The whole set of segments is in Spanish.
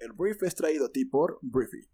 El brief es traído a ti por Briefy.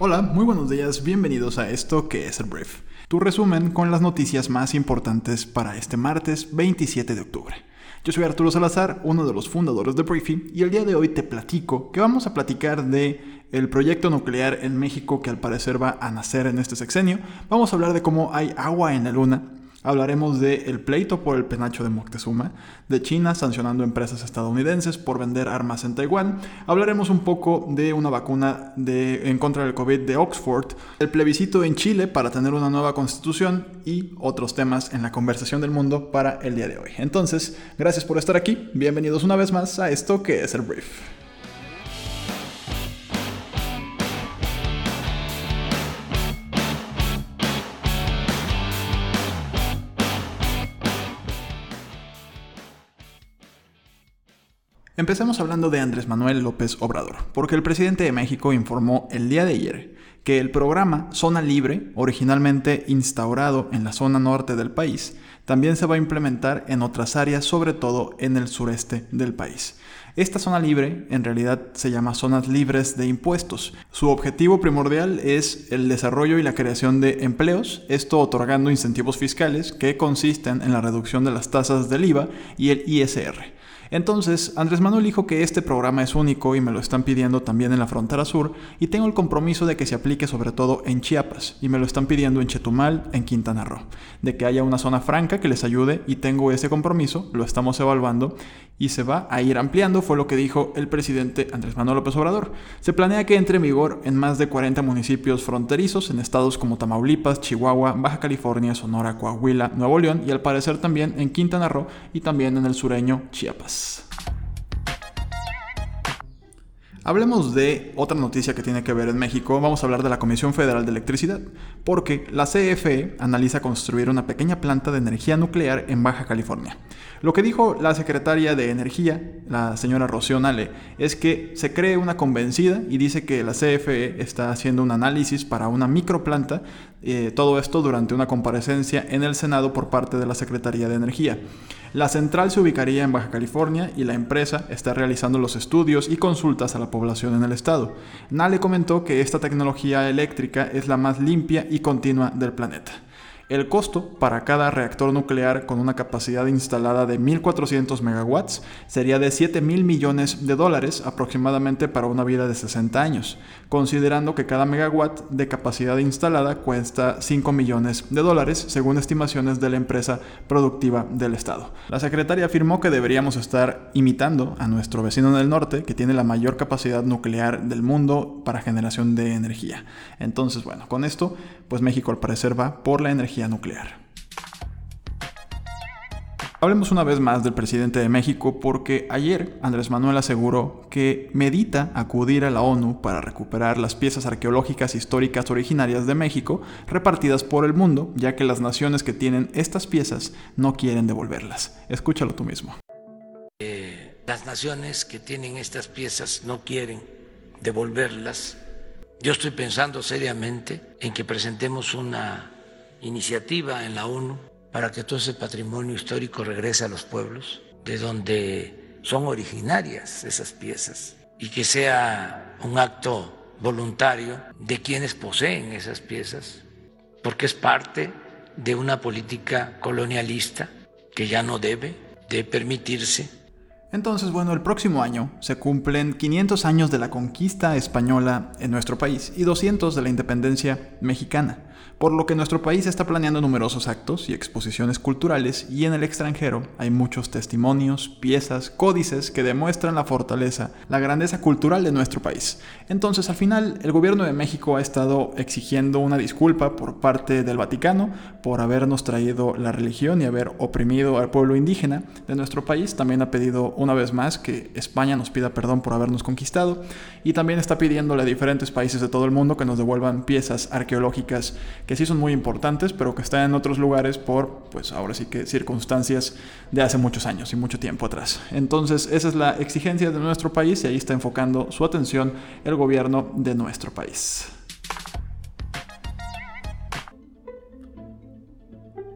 Hola, muy buenos días, bienvenidos a esto que es el Brief, tu resumen con las noticias más importantes para este martes 27 de octubre. Yo soy Arturo Salazar, uno de los fundadores de Briefy, y el día de hoy te platico que vamos a platicar de el proyecto nuclear en México que al parecer va a nacer en este sexenio. Vamos a hablar de cómo hay agua en la luna, Hablaremos del el pleito por el penacho de Moctezuma, de China sancionando empresas estadounidenses por vender armas en Taiwán. Hablaremos un poco de una vacuna de, en contra del COVID de Oxford, el plebiscito en Chile para tener una nueva constitución y otros temas en la conversación del mundo para el día de hoy. Entonces, gracias por estar aquí. Bienvenidos una vez más a esto que es el brief. Empecemos hablando de Andrés Manuel López Obrador, porque el presidente de México informó el día de ayer que el programa Zona Libre, originalmente instaurado en la zona norte del país, también se va a implementar en otras áreas, sobre todo en el sureste del país. Esta zona libre en realidad se llama zonas libres de impuestos. Su objetivo primordial es el desarrollo y la creación de empleos, esto otorgando incentivos fiscales que consisten en la reducción de las tasas del IVA y el ISR. Entonces, Andrés Manuel dijo que este programa es único y me lo están pidiendo también en la frontera sur y tengo el compromiso de que se aplique sobre todo en Chiapas y me lo están pidiendo en Chetumal, en Quintana Roo, de que haya una zona franca que les ayude y tengo ese compromiso, lo estamos evaluando y se va a ir ampliando, fue lo que dijo el presidente Andrés Manuel López Obrador. Se planea que entre en vigor en más de 40 municipios fronterizos en estados como Tamaulipas, Chihuahua, Baja California, Sonora, Coahuila, Nuevo León y al parecer también en Quintana Roo y también en el sureño Chiapas. Hablemos de otra noticia que tiene que ver en México. Vamos a hablar de la Comisión Federal de Electricidad, porque la CFE analiza construir una pequeña planta de energía nuclear en Baja California. Lo que dijo la secretaria de Energía, la señora Rocío Nale, es que se cree una convencida y dice que la CFE está haciendo un análisis para una microplanta, eh, todo esto durante una comparecencia en el Senado por parte de la Secretaría de Energía. La central se ubicaría en Baja California y la empresa está realizando los estudios y consultas a la población en el estado. Nale comentó que esta tecnología eléctrica es la más limpia y continua del planeta. El costo para cada reactor nuclear con una capacidad instalada de 1.400 megawatts sería de 7 mil millones de dólares aproximadamente para una vida de 60 años, considerando que cada megawatt de capacidad instalada cuesta 5 millones de dólares según estimaciones de la empresa productiva del Estado. La secretaria afirmó que deberíamos estar imitando a nuestro vecino del norte que tiene la mayor capacidad nuclear del mundo para generación de energía. Entonces, bueno, con esto, pues México al parecer va por la energía nuclear. Hablemos una vez más del presidente de México porque ayer Andrés Manuel aseguró que medita acudir a la ONU para recuperar las piezas arqueológicas históricas originarias de México repartidas por el mundo, ya que las naciones que tienen estas piezas no quieren devolverlas. Escúchalo tú mismo. Eh, las naciones que tienen estas piezas no quieren devolverlas. Yo estoy pensando seriamente en que presentemos una iniciativa en la ONU para que todo ese patrimonio histórico regrese a los pueblos de donde son originarias esas piezas y que sea un acto voluntario de quienes poseen esas piezas, porque es parte de una política colonialista que ya no debe de permitirse. Entonces, bueno, el próximo año se cumplen 500 años de la conquista española en nuestro país y 200 de la independencia mexicana por lo que nuestro país está planeando numerosos actos y exposiciones culturales y en el extranjero hay muchos testimonios, piezas, códices que demuestran la fortaleza, la grandeza cultural de nuestro país. Entonces al final el gobierno de México ha estado exigiendo una disculpa por parte del Vaticano por habernos traído la religión y haber oprimido al pueblo indígena de nuestro país. También ha pedido una vez más que España nos pida perdón por habernos conquistado y también está pidiéndole a diferentes países de todo el mundo que nos devuelvan piezas arqueológicas que sí son muy importantes, pero que están en otros lugares por, pues ahora sí que circunstancias de hace muchos años y mucho tiempo atrás. Entonces, esa es la exigencia de nuestro país y ahí está enfocando su atención el gobierno de nuestro país.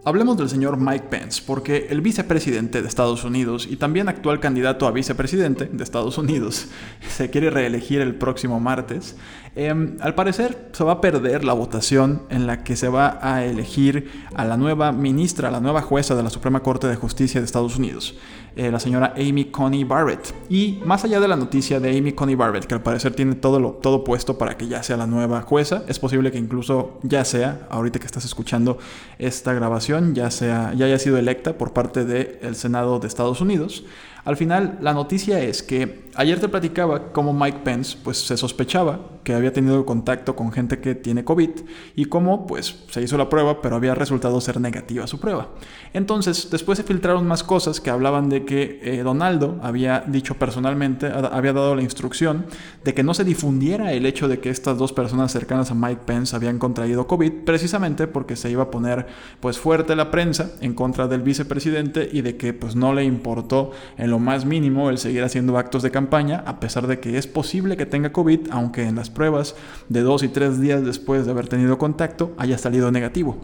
Hablemos del señor Mike Pence, porque el vicepresidente de Estados Unidos y también actual candidato a vicepresidente de Estados Unidos se quiere reelegir el próximo martes. Em, al parecer se va a perder la votación en la que se va a elegir a la nueva ministra, a la nueva jueza de la Suprema Corte de Justicia de Estados Unidos. Eh, la señora Amy Coney Barrett. Y más allá de la noticia de Amy Coney Barrett, que al parecer tiene todo, todo puesto para que ya sea la nueva jueza, es posible que incluso ya sea, ahorita que estás escuchando esta grabación, ya, sea, ya haya sido electa por parte del Senado de Estados Unidos. Al final, la noticia es que ayer te platicaba cómo Mike Pence pues, se sospechaba que había tenido contacto con gente que tiene COVID y cómo pues, se hizo la prueba, pero había resultado ser negativa su prueba. Entonces, después se filtraron más cosas que hablaban de que eh, Donaldo había dicho personalmente, había dado la instrucción de que no se difundiera el hecho de que estas dos personas cercanas a Mike Pence habían contraído COVID, precisamente porque se iba a poner pues fuerte la prensa en contra del vicepresidente y de que pues no le importó en lo más mínimo el seguir haciendo actos de campaña, a pesar de que es posible que tenga COVID, aunque en las pruebas de dos y tres días después de haber tenido contacto haya salido negativo.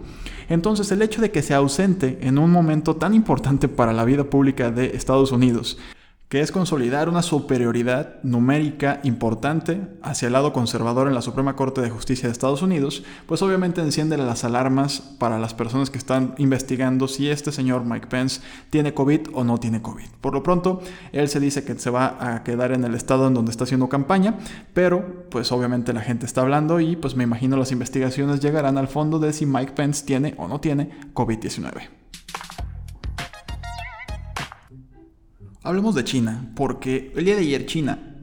Entonces el hecho de que se ausente en un momento tan importante para la vida pública de Estados Unidos, que es consolidar una superioridad numérica importante hacia el lado conservador en la Suprema Corte de Justicia de Estados Unidos, pues obviamente enciende las alarmas para las personas que están investigando si este señor Mike Pence tiene COVID o no tiene COVID. Por lo pronto, él se dice que se va a quedar en el estado en donde está haciendo campaña, pero pues obviamente la gente está hablando y pues me imagino las investigaciones llegarán al fondo de si Mike Pence tiene o no tiene COVID-19. Hablemos de China, porque el día de ayer China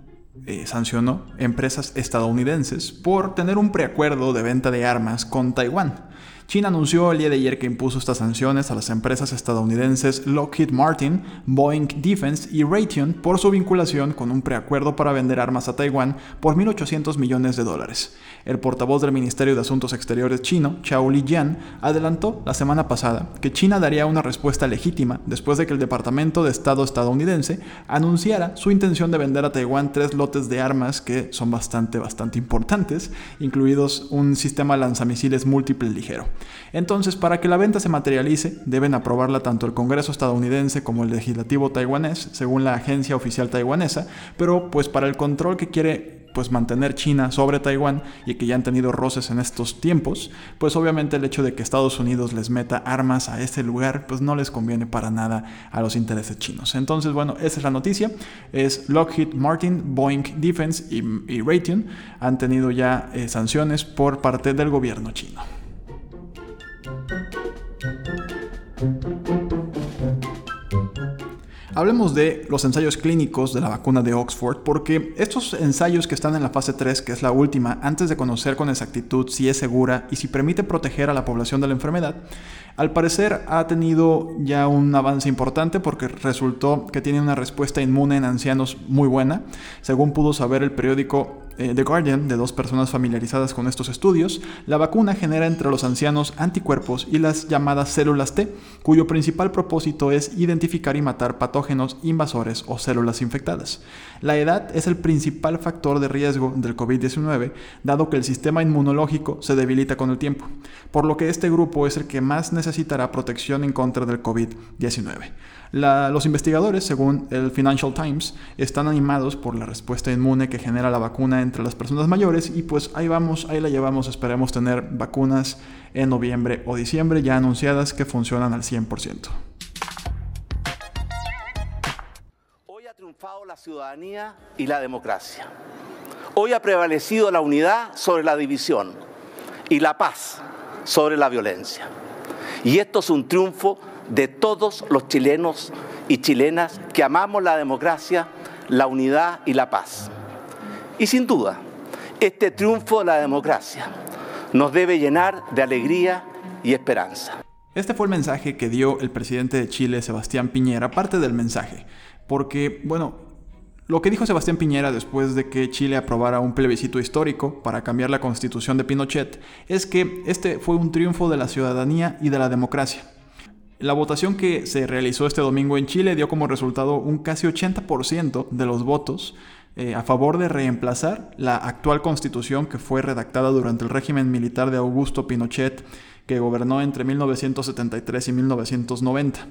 eh, sancionó empresas estadounidenses por tener un preacuerdo de venta de armas con Taiwán. China anunció el día de ayer que impuso estas sanciones a las empresas estadounidenses Lockheed Martin, Boeing Defense y Raytheon por su vinculación con un preacuerdo para vender armas a Taiwán por 1.800 millones de dólares. El portavoz del Ministerio de Asuntos Exteriores chino, Chao Lijian, adelantó la semana pasada que China daría una respuesta legítima después de que el Departamento de Estado estadounidense anunciara su intención de vender a Taiwán tres lotes de armas que son bastante, bastante importantes, incluidos un sistema lanzamisiles múltiple ligero. Entonces, para que la venta se materialice, deben aprobarla tanto el Congreso estadounidense como el legislativo taiwanés, según la agencia oficial taiwanesa, pero pues para el control que quiere pues mantener China sobre Taiwán y que ya han tenido roces en estos tiempos, pues obviamente el hecho de que Estados Unidos les meta armas a este lugar, pues no les conviene para nada a los intereses chinos. Entonces, bueno, esa es la noticia. Es Lockheed Martin, Boeing Defense y, Raytheon han tenido ya eh, sanciones por parte del gobierno chino. Hablemos de los ensayos clínicos de la vacuna de Oxford, porque estos ensayos que están en la fase 3, que es la última, antes de conocer con exactitud si es segura y si permite proteger a la población de la enfermedad, al parecer ha tenido ya un avance importante porque resultó que tiene una respuesta inmune en ancianos muy buena, según pudo saber el periódico eh, The Guardian de dos personas familiarizadas con estos estudios, la vacuna genera entre los ancianos anticuerpos y las llamadas células T, cuyo principal propósito es identificar y matar patógenos invasores o células infectadas. La edad es el principal factor de riesgo del COVID-19, dado que el sistema inmunológico se debilita con el tiempo, por lo que este grupo es el que más necesitará protección en contra del COVID-19 los investigadores, según el Financial Times, están animados por la respuesta inmune que genera la vacuna entre las personas mayores y pues ahí vamos, ahí la llevamos, esperemos tener vacunas en noviembre o diciembre ya anunciadas que funcionan al 100%. Hoy ha triunfado la ciudadanía y la democracia. Hoy ha prevalecido la unidad sobre la división y la paz sobre la violencia. Y esto es un triunfo de todos los chilenos y chilenas que amamos la democracia, la unidad y la paz. Y sin duda, este triunfo de la democracia nos debe llenar de alegría y esperanza. Este fue el mensaje que dio el presidente de Chile, Sebastián Piñera, parte del mensaje, porque, bueno, Lo que dijo Sebastián Piñera después de que Chile aprobara un plebiscito histórico para cambiar la constitución de Pinochet es que este fue un triunfo de la ciudadanía y de la democracia. La votación que se realizó este domingo en Chile dio como resultado un casi 80% de los votos eh, a favor de reemplazar la actual constitución que fue redactada durante el régimen militar de Augusto Pinochet que gobernó entre 1973 y 1990.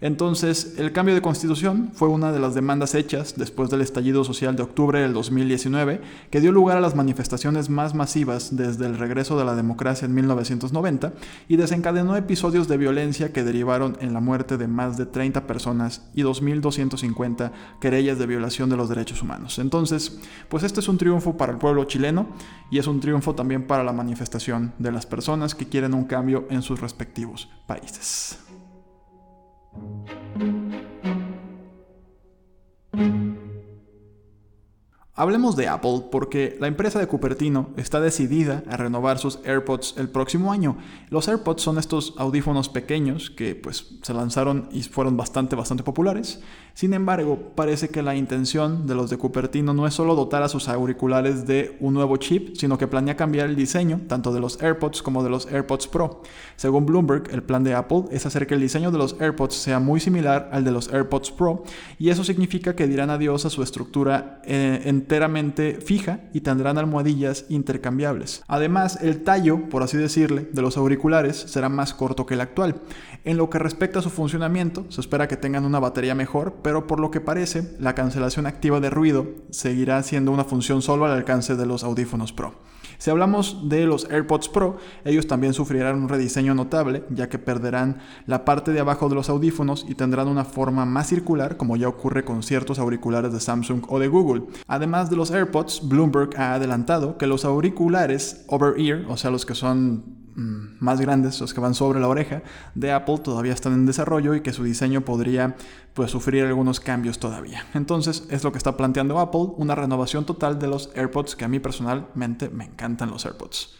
Entonces, el cambio de constitución fue una de las demandas hechas después del estallido social de octubre del 2019, que dio lugar a las manifestaciones más masivas desde el regreso de la democracia en 1990 y desencadenó episodios de violencia que derivaron en la muerte de más de 30 personas y 2.250 querellas de violación de los derechos humanos. Entonces, pues este es un triunfo para el pueblo chileno y es un triunfo también para la manifestación de las personas que quieren un cambio en sus respectivos países. Thank you. Hablemos de Apple porque la empresa de Cupertino está decidida a renovar sus AirPods el próximo año. Los AirPods son estos audífonos pequeños que pues se lanzaron y fueron bastante bastante populares. Sin embargo, parece que la intención de los de Cupertino no es solo dotar a sus auriculares de un nuevo chip, sino que planea cambiar el diseño tanto de los AirPods como de los AirPods Pro. Según Bloomberg, el plan de Apple es hacer que el diseño de los AirPods sea muy similar al de los AirPods Pro y eso significa que dirán adiós a su estructura eh, en enteramente fija y tendrán almohadillas intercambiables. Además, el tallo, por así decirle, de los auriculares será más corto que el actual. En lo que respecta a su funcionamiento, se espera que tengan una batería mejor, pero por lo que parece, la cancelación activa de ruido seguirá siendo una función solo al alcance de los audífonos Pro. Si hablamos de los AirPods Pro, ellos también sufrirán un rediseño notable, ya que perderán la parte de abajo de los audífonos y tendrán una forma más circular, como ya ocurre con ciertos auriculares de Samsung o de Google. Además de los AirPods, Bloomberg ha adelantado que los auriculares over-ear, o sea, los que son más grandes, los que van sobre la oreja, de Apple todavía están en desarrollo y que su diseño podría pues, sufrir algunos cambios todavía. Entonces es lo que está planteando Apple, una renovación total de los AirPods que a mí personalmente me encantan los AirPods.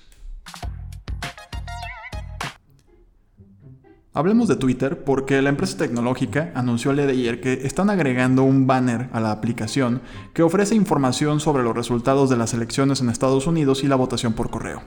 Hablemos de Twitter porque la empresa tecnológica anunció el día de ayer que están agregando un banner a la aplicación que ofrece información sobre los resultados de las elecciones en Estados Unidos y la votación por correo.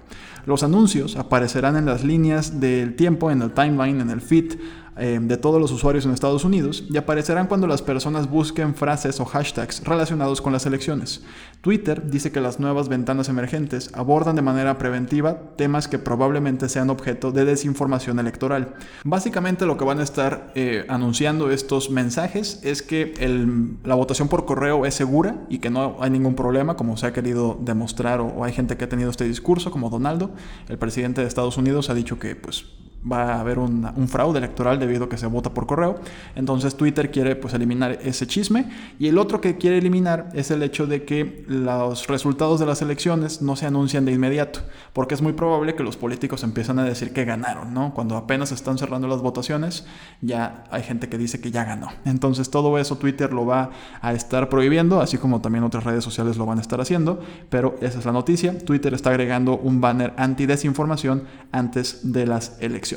Los anuncios aparecerán en las líneas del tiempo, en el timeline, en el feed, eh, de todos los usuarios en Estados Unidos y aparecerán cuando las personas busquen frases o hashtags relacionados con las elecciones. Twitter dice que las nuevas ventanas emergentes abordan de manera preventiva temas que probablemente sean objeto de desinformación electoral. Básicamente lo que van a estar eh, anunciando estos mensajes es que la votación por correo es segura y que no hay ningún problema, como se ha querido demostrar o, o hay gente que ha tenido este discurso, como Donaldo, el presidente de Estados Unidos, ha dicho que pues va a haber un fraude electoral debido a que se vota por correo. Entonces Twitter quiere pues eliminar ese chisme y el otro que quiere eliminar es el hecho de que los resultados de las elecciones no se anuncian de inmediato, porque es muy probable que los políticos empiezan a decir que ganaron, ¿no? Cuando apenas están cerrando las votaciones, ya hay gente que dice que ya ganó. Entonces todo eso Twitter lo va a estar prohibiendo, así como también otras redes sociales lo van a estar haciendo, pero esa es la noticia. Twitter está agregando un banner anti-desinformación antes de las elecciones.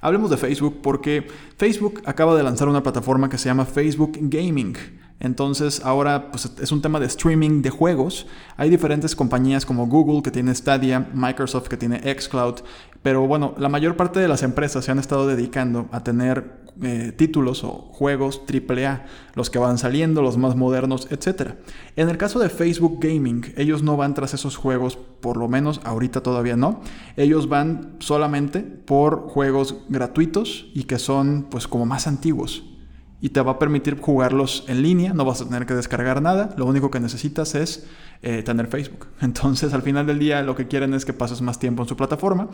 Hablemos de Facebook porque Facebook acaba de lanzar una plataforma que se llama Facebook Gaming. Entonces ahora pues, es un tema de streaming de juegos. Hay diferentes compañías como Google que tiene Stadia, Microsoft que tiene Xcloud, pero bueno, la mayor parte de las empresas se han estado dedicando a tener eh, títulos o juegos AAA, los que van saliendo, los más modernos, etc. En el caso de Facebook Gaming, ellos no van tras esos juegos, por lo menos ahorita todavía no. Ellos van solamente por juegos gratuitos y que son pues como más antiguos y te va a permitir jugarlos en línea, no vas a tener que descargar nada, lo único que necesitas es eh, tener Facebook. Entonces al final del día lo que quieren es que pases más tiempo en su plataforma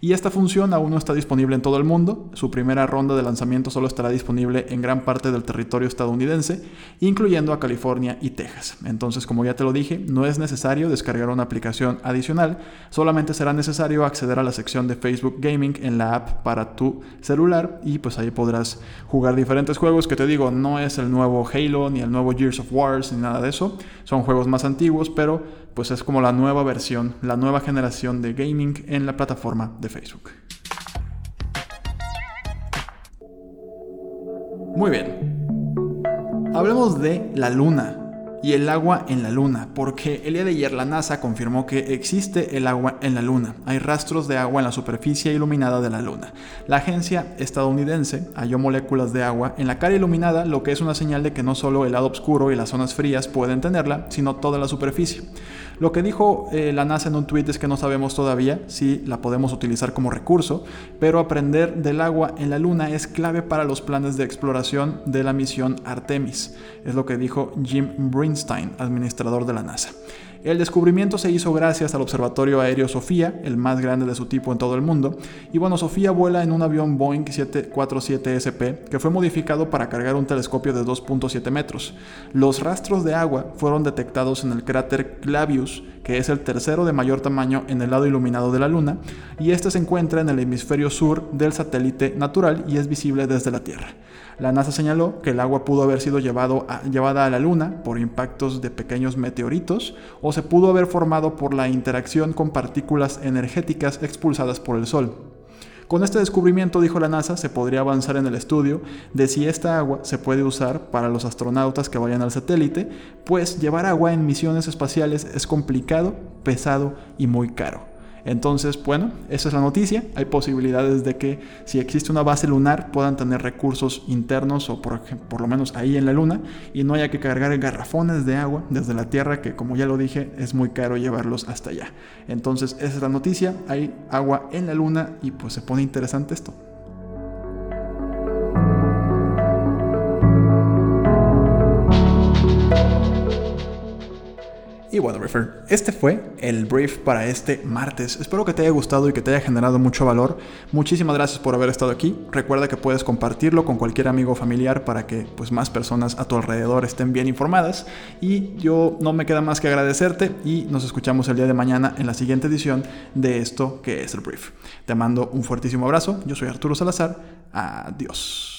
y esta función aún no está disponible en todo el mundo, su primera ronda de lanzamiento solo estará disponible en gran parte del territorio estadounidense, incluyendo a California y Texas. Entonces como ya te lo dije, no es necesario descargar una aplicación adicional, solamente será necesario acceder a la sección de Facebook Gaming en la app para tu celular y pues ahí podrás jugar diferentes juegos que te digo, no es el nuevo Halo, ni el nuevo Gears of Wars, ni nada de eso. Son juegos más antiguos, pero pues es como la nueva versión, la nueva generación de gaming en la plataforma de Facebook. Muy bien. Hablemos de la Luna y el agua en la Luna, porque el día de ayer la NASA confirmó que existe el agua en la Luna. Hay rastros de agua en la superficie iluminada de la Luna. La agencia estadounidense halló moléculas de agua en la cara iluminada, lo que es una señal de que no solo el lado oscuro y las zonas frías pueden tenerla, sino toda la superficie. Lo que dijo eh, la NASA en un tweet es que no sabemos todavía si la podemos utilizar como recurso, pero aprender del agua en la Luna es clave para los planes de exploración de la misión Artemis, es lo que dijo Jim Brinstein, administrador de la NASA. El descubrimiento se hizo gracias al Observatorio Aéreo Sofía, el más grande de su tipo en todo el mundo, y bueno, Sofía vuela en un avión Boeing 747SP que fue modificado para cargar un telescopio de 2.7 metros. Los rastros de agua fueron detectados en el cráter Clavius, que es el tercero de mayor tamaño en el lado iluminado de la Luna, y este se encuentra en el hemisferio sur del satélite natural y es visible desde la Tierra. La NASA señaló que el agua pudo haber sido llevada a la Luna por impactos de pequeños meteoritos o se pudo haber formado por la interacción con partículas energéticas expulsadas por el Sol. Con este descubrimiento, dijo la NASA, se podría avanzar en el estudio de si esta agua se puede usar para los astronautas que vayan al satélite, pues llevar agua en misiones espaciales es complicado, pesado y muy caro. Entonces, bueno, esa es la noticia. Hay posibilidades de que si existe una base lunar puedan tener recursos internos o por, por, lo menos ahí en la luna y no haya que cargar garrafones de agua desde la Tierra que como ya lo dije es muy caro llevarlos hasta allá. Entonces, esa es la noticia. Hay agua en la luna y pues se pone interesante esto. Y bueno, Briefer, este fue el brief para este martes. Espero que te haya gustado y que te haya generado mucho valor. Muchísimas gracias por haber estado aquí. Recuerda que puedes compartirlo con cualquier amigo o familiar para que pues, más personas a tu alrededor estén bien informadas. Y yo no me queda más que agradecerte y nos escuchamos el día de mañana en la siguiente edición de esto que es el brief. Te mando un fuertísimo abrazo. Yo soy Arturo Salazar. Adiós.